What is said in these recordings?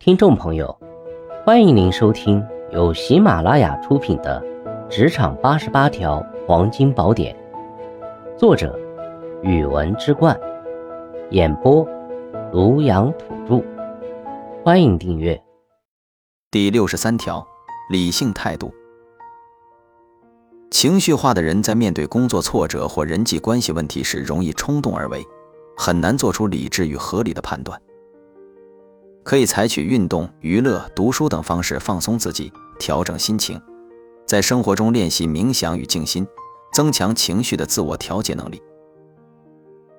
听众朋友，欢迎您收听由喜马拉雅出品的《职场八十八条黄金宝典》，作者：语文之冠，演播：庐阳土著。欢迎订阅。第六十三条，理性态度。情绪化的人在面对工作挫折或人际关系问题时，容易冲动而为，很难做出理智与合理的判断。可以采取运动、娱乐、读书等方式放松自己，调整心情，在生活中练习冥想与静心，增强情绪的自我调节能力。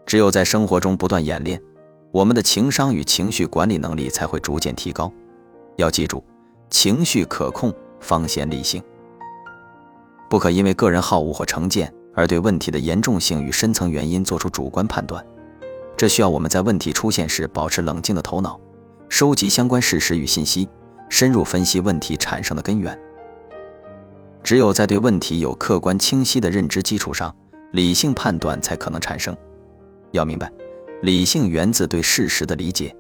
只有在生活中不断演练，我们的情商与情绪管理能力才会逐渐提高。要记住，情绪可控方显理性，不可因为个人好恶或成见而对问题的严重性与深层原因做出主观判断。这需要我们在问题出现时保持冷静的头脑。收集相关事实与信息，深入分析问题产生的根源。只有在对问题有客观清晰的认知基础上，理性判断才可能产生。要明白，理性源自对事实的理解。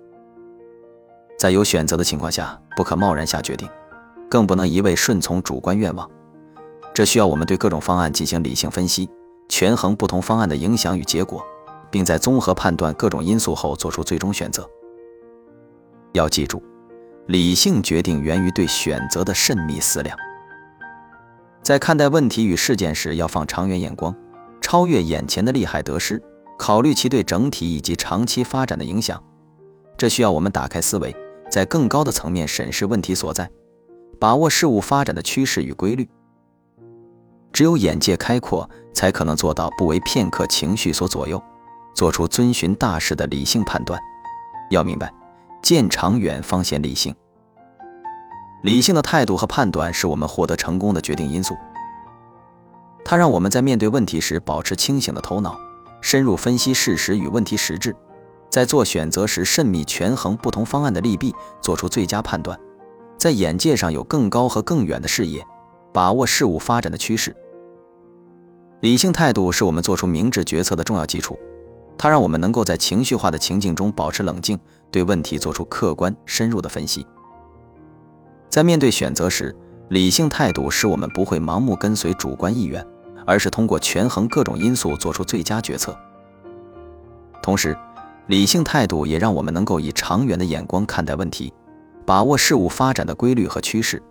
在有选择的情况下，不可贸然下决定，更不能一味顺从主观愿望。这需要我们对各种方案进行理性分析，权衡不同方案的影响与结果，并在综合判断各种因素后做出最终选择。要记住，理性决定源于对选择的慎密思量。在看待问题与事件时，要放长远眼光，超越眼前的利害得失，考虑其对整体以及长期发展的影响。这需要我们打开思维，在更高的层面审视问题所在，把握事物发展的趋势与规律。只有眼界开阔，才可能做到不为片刻情绪所左右，做出遵循大势的理性判断。要明白。见长远方显理性，理性的态度和判断是我们获得成功的决定因素。它让我们在面对问题时保持清醒的头脑，深入分析事实与问题实质，在做选择时慎密权衡不同方案的利弊，做出最佳判断，在眼界上有更高和更远的视野，把握事物发展的趋势。理性态度是我们做出明智决策的重要基础。它让我们能够在情绪化的情境中保持冷静，对问题做出客观深入的分析。在面对选择时，理性态度使我们不会盲目跟随主观意愿，而是通过权衡各种因素做出最佳决策。同时，理性态度也让我们能够以长远的眼光看待问题，把握事物发展的规律和趋势。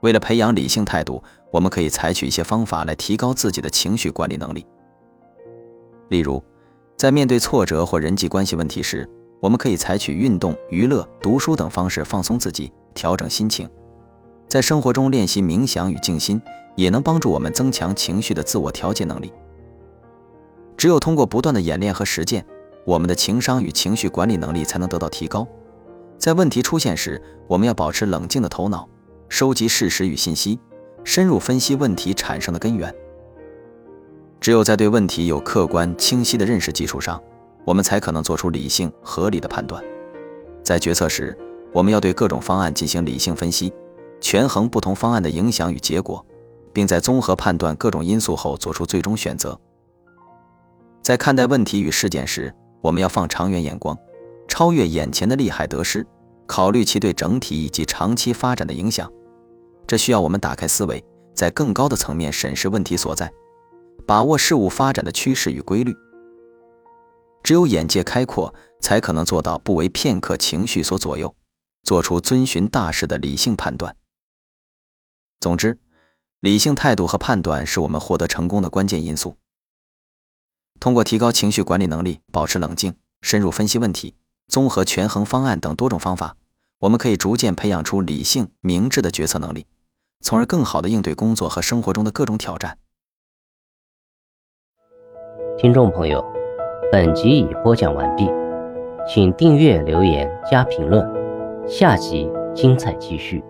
为了培养理性态度，我们可以采取一些方法来提高自己的情绪管理能力，例如。在面对挫折或人际关系问题时，我们可以采取运动、娱乐、读书等方式放松自己，调整心情。在生活中练习冥想与静心，也能帮助我们增强情绪的自我调节能力。只有通过不断的演练和实践，我们的情商与情绪管理能力才能得到提高。在问题出现时，我们要保持冷静的头脑，收集事实与信息，深入分析问题产生的根源。只有在对问题有客观清晰的认识基础上，我们才可能做出理性合理的判断。在决策时，我们要对各种方案进行理性分析，权衡不同方案的影响与结果，并在综合判断各种因素后做出最终选择。在看待问题与事件时，我们要放长远眼光，超越眼前的利害得失，考虑其对整体以及长期发展的影响。这需要我们打开思维，在更高的层面审视问题所在。把握事物发展的趋势与规律，只有眼界开阔，才可能做到不为片刻情绪所左右，做出遵循大势的理性判断。总之，理性态度和判断是我们获得成功的关键因素。通过提高情绪管理能力、保持冷静、深入分析问题、综合权衡方案等多种方法，我们可以逐渐培养出理性明智的决策能力，从而更好地应对工作和生活中的各种挑战。听众朋友，本集已播讲完毕，请订阅、留言、加评论，下集精彩继续。